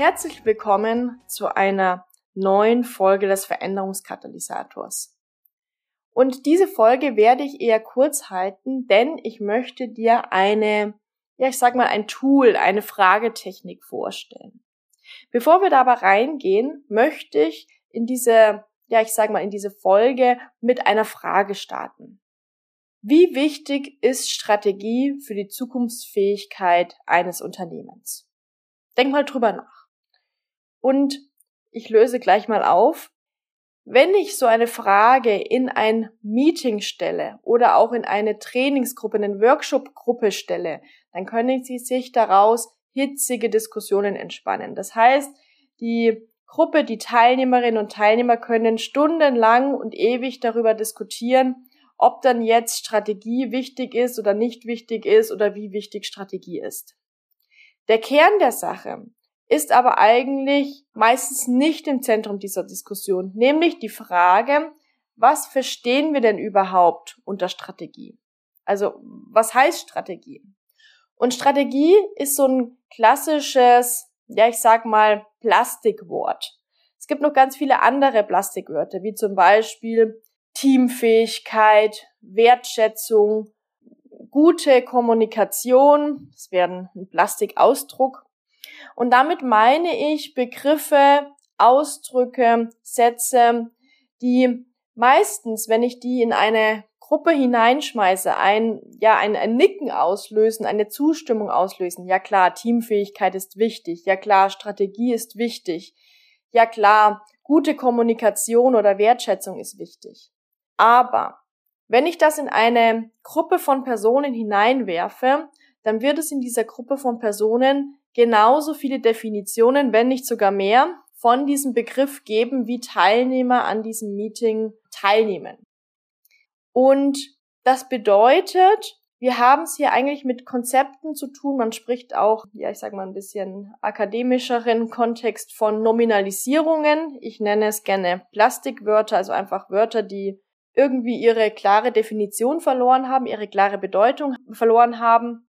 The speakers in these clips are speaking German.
Herzlich willkommen zu einer neuen Folge des Veränderungskatalysators. Und diese Folge werde ich eher kurz halten, denn ich möchte dir eine, ja, ich sag mal, ein Tool, eine Fragetechnik vorstellen. Bevor wir da aber reingehen, möchte ich in diese, ja, ich sag mal, in diese Folge mit einer Frage starten. Wie wichtig ist Strategie für die Zukunftsfähigkeit eines Unternehmens? Denk mal drüber nach. Und ich löse gleich mal auf. Wenn ich so eine Frage in ein Meeting stelle oder auch in eine Trainingsgruppe, in eine Workshopgruppe stelle, dann können Sie sich daraus hitzige Diskussionen entspannen. Das heißt, die Gruppe, die Teilnehmerinnen und Teilnehmer können stundenlang und ewig darüber diskutieren, ob dann jetzt Strategie wichtig ist oder nicht wichtig ist oder wie wichtig Strategie ist. Der Kern der Sache ist aber eigentlich meistens nicht im Zentrum dieser Diskussion, nämlich die Frage, was verstehen wir denn überhaupt unter Strategie? Also, was heißt Strategie? Und Strategie ist so ein klassisches, ja, ich sag mal, Plastikwort. Es gibt noch ganz viele andere Plastikwörter, wie zum Beispiel Teamfähigkeit, Wertschätzung, gute Kommunikation, das wäre ein Plastikausdruck, und damit meine ich Begriffe, Ausdrücke, Sätze, die meistens, wenn ich die in eine Gruppe hineinschmeiße, ein, ja, ein, ein Nicken auslösen, eine Zustimmung auslösen. Ja klar, Teamfähigkeit ist wichtig. Ja klar, Strategie ist wichtig. Ja klar, gute Kommunikation oder Wertschätzung ist wichtig. Aber wenn ich das in eine Gruppe von Personen hineinwerfe, dann wird es in dieser Gruppe von Personen genauso viele Definitionen, wenn nicht sogar mehr, von diesem Begriff geben, wie Teilnehmer an diesem Meeting teilnehmen. Und das bedeutet, wir haben es hier eigentlich mit Konzepten zu tun. Man spricht auch, ja, ich sage mal ein bisschen akademischeren Kontext von Nominalisierungen. Ich nenne es gerne Plastikwörter, also einfach Wörter, die irgendwie ihre klare Definition verloren haben, ihre klare Bedeutung verloren haben.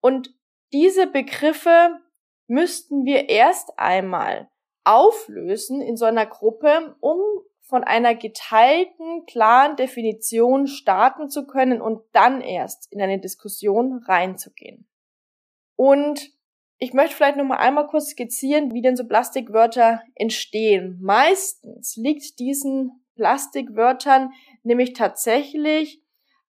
Und diese Begriffe müssten wir erst einmal auflösen in so einer Gruppe, um von einer geteilten, klaren Definition starten zu können und dann erst in eine Diskussion reinzugehen. Und ich möchte vielleicht noch mal einmal kurz skizzieren, wie denn so Plastikwörter entstehen. Meistens liegt diesen Plastikwörtern nämlich tatsächlich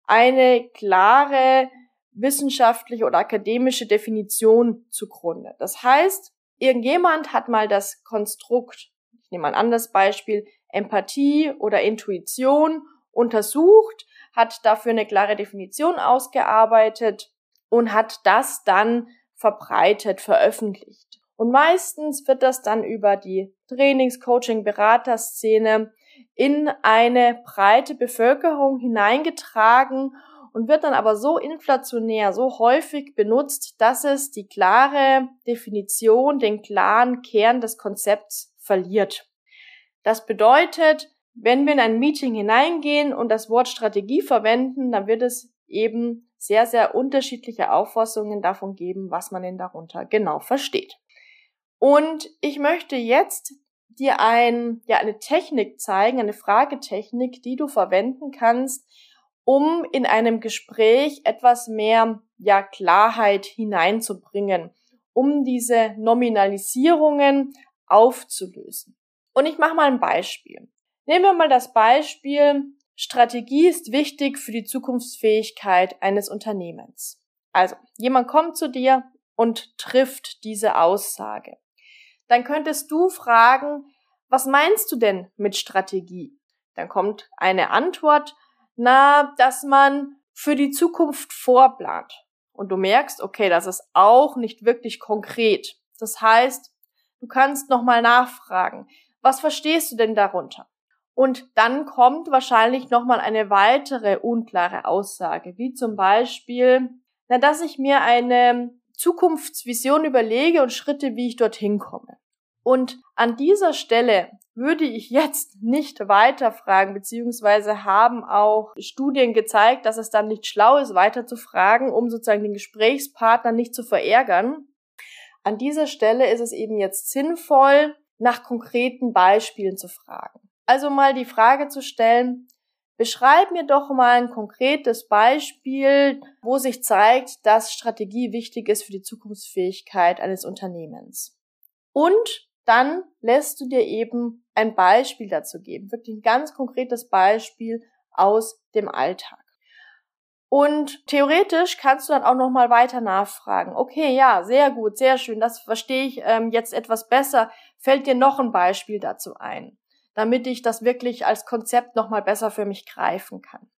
eine klare wissenschaftliche oder akademische Definition zugrunde. Das heißt, irgendjemand hat mal das Konstrukt, ich nehme ein anderes Beispiel, Empathie oder Intuition untersucht, hat dafür eine klare Definition ausgearbeitet und hat das dann verbreitet, veröffentlicht. Und meistens wird das dann über die Trainings-, Coaching-, Beraterszene in eine breite Bevölkerung hineingetragen und wird dann aber so inflationär, so häufig benutzt, dass es die klare Definition, den klaren Kern des Konzepts verliert. Das bedeutet, wenn wir in ein Meeting hineingehen und das Wort Strategie verwenden, dann wird es eben sehr, sehr unterschiedliche Auffassungen davon geben, was man denn darunter genau versteht. Und ich möchte jetzt dir ein, ja, eine Technik zeigen, eine Fragetechnik, die du verwenden kannst, um in einem Gespräch etwas mehr ja, Klarheit hineinzubringen, um diese Nominalisierungen aufzulösen. Und ich mache mal ein Beispiel. Nehmen wir mal das Beispiel, Strategie ist wichtig für die Zukunftsfähigkeit eines Unternehmens. Also, jemand kommt zu dir und trifft diese Aussage. Dann könntest du fragen, was meinst du denn mit Strategie? Dann kommt eine Antwort, na, dass man für die Zukunft vorplant und du merkst, okay, das ist auch nicht wirklich konkret. Das heißt, du kannst nochmal nachfragen, was verstehst du denn darunter? Und dann kommt wahrscheinlich nochmal eine weitere unklare Aussage, wie zum Beispiel, na, dass ich mir eine Zukunftsvision überlege und Schritte, wie ich dorthin komme. Und an dieser Stelle würde ich jetzt nicht weiterfragen, beziehungsweise haben auch Studien gezeigt, dass es dann nicht schlau ist, weiter zu fragen, um sozusagen den Gesprächspartner nicht zu verärgern. An dieser Stelle ist es eben jetzt sinnvoll, nach konkreten Beispielen zu fragen. Also mal die Frage zu stellen, beschreib mir doch mal ein konkretes Beispiel, wo sich zeigt, dass Strategie wichtig ist für die Zukunftsfähigkeit eines Unternehmens. Und dann lässt du dir eben ein Beispiel dazu geben, wirklich ein ganz konkretes Beispiel aus dem Alltag. Und theoretisch kannst du dann auch noch mal weiter nachfragen. Okay, ja, sehr gut, sehr schön, das verstehe ich ähm, jetzt etwas besser. Fällt dir noch ein Beispiel dazu ein, damit ich das wirklich als Konzept noch mal besser für mich greifen kann.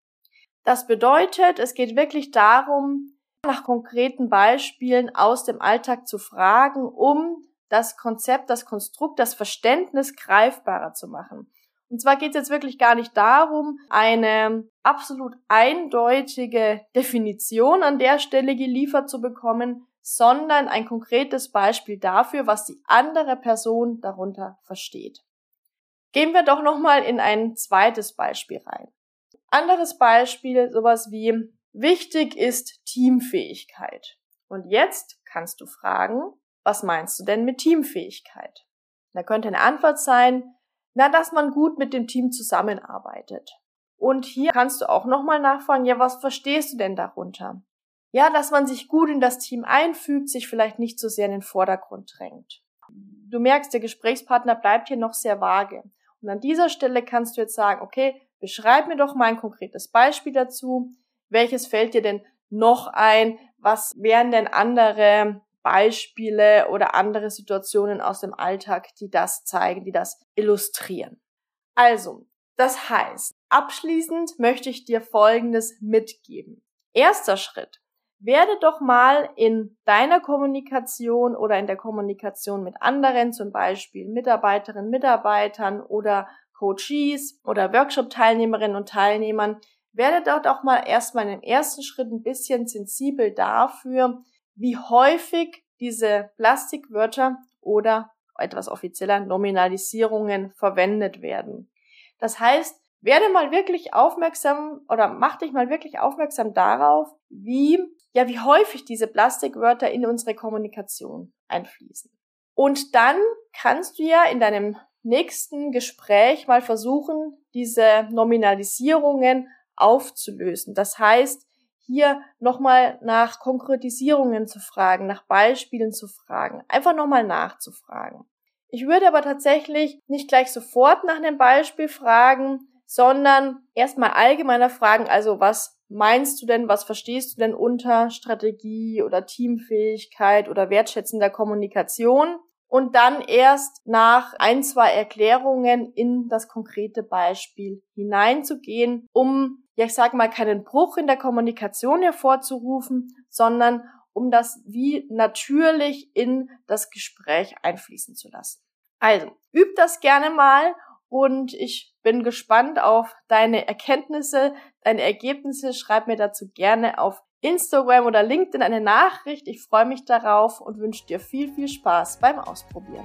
Das bedeutet, es geht wirklich darum, nach konkreten Beispielen aus dem Alltag zu fragen, um das Konzept, das Konstrukt, das Verständnis greifbarer zu machen. Und zwar geht es jetzt wirklich gar nicht darum, eine absolut eindeutige Definition an der Stelle geliefert zu bekommen, sondern ein konkretes Beispiel dafür, was die andere Person darunter versteht. Gehen wir doch nochmal in ein zweites Beispiel rein. Anderes Beispiel, sowas wie wichtig ist Teamfähigkeit. Und jetzt kannst du fragen, was meinst du denn mit Teamfähigkeit? Da könnte eine Antwort sein, na, dass man gut mit dem Team zusammenarbeitet. Und hier kannst du auch nochmal nachfragen, ja, was verstehst du denn darunter? Ja, dass man sich gut in das Team einfügt, sich vielleicht nicht so sehr in den Vordergrund drängt. Du merkst, der Gesprächspartner bleibt hier noch sehr vage. Und an dieser Stelle kannst du jetzt sagen, okay, beschreib mir doch mal ein konkretes Beispiel dazu. Welches fällt dir denn noch ein? Was wären denn andere Beispiele oder andere Situationen aus dem Alltag, die das zeigen, die das illustrieren. Also, das heißt, abschließend möchte ich dir Folgendes mitgeben. Erster Schritt. Werde doch mal in deiner Kommunikation oder in der Kommunikation mit anderen, zum Beispiel Mitarbeiterinnen, Mitarbeitern oder Coaches oder Workshop-Teilnehmerinnen und Teilnehmern, werde dort auch mal erstmal im ersten Schritt ein bisschen sensibel dafür, wie häufig diese Plastikwörter oder etwas offizieller Nominalisierungen verwendet werden. Das heißt, werde mal wirklich aufmerksam oder mach dich mal wirklich aufmerksam darauf, wie, ja, wie häufig diese Plastikwörter in unsere Kommunikation einfließen. Und dann kannst du ja in deinem nächsten Gespräch mal versuchen, diese Nominalisierungen aufzulösen. Das heißt, hier nochmal nach Konkretisierungen zu fragen, nach Beispielen zu fragen, einfach nochmal nachzufragen. Ich würde aber tatsächlich nicht gleich sofort nach einem Beispiel fragen, sondern erstmal allgemeiner fragen, also was meinst du denn, was verstehst du denn unter Strategie oder Teamfähigkeit oder wertschätzender Kommunikation? Und dann erst nach ein, zwei Erklärungen in das konkrete Beispiel hineinzugehen, um ja, ich sage mal, keinen Bruch in der Kommunikation hervorzurufen, sondern um das wie natürlich in das Gespräch einfließen zu lassen. Also, üb das gerne mal und ich bin gespannt auf deine Erkenntnisse, deine Ergebnisse. Schreib mir dazu gerne auf Instagram oder LinkedIn eine Nachricht. Ich freue mich darauf und wünsche dir viel, viel Spaß beim Ausprobieren.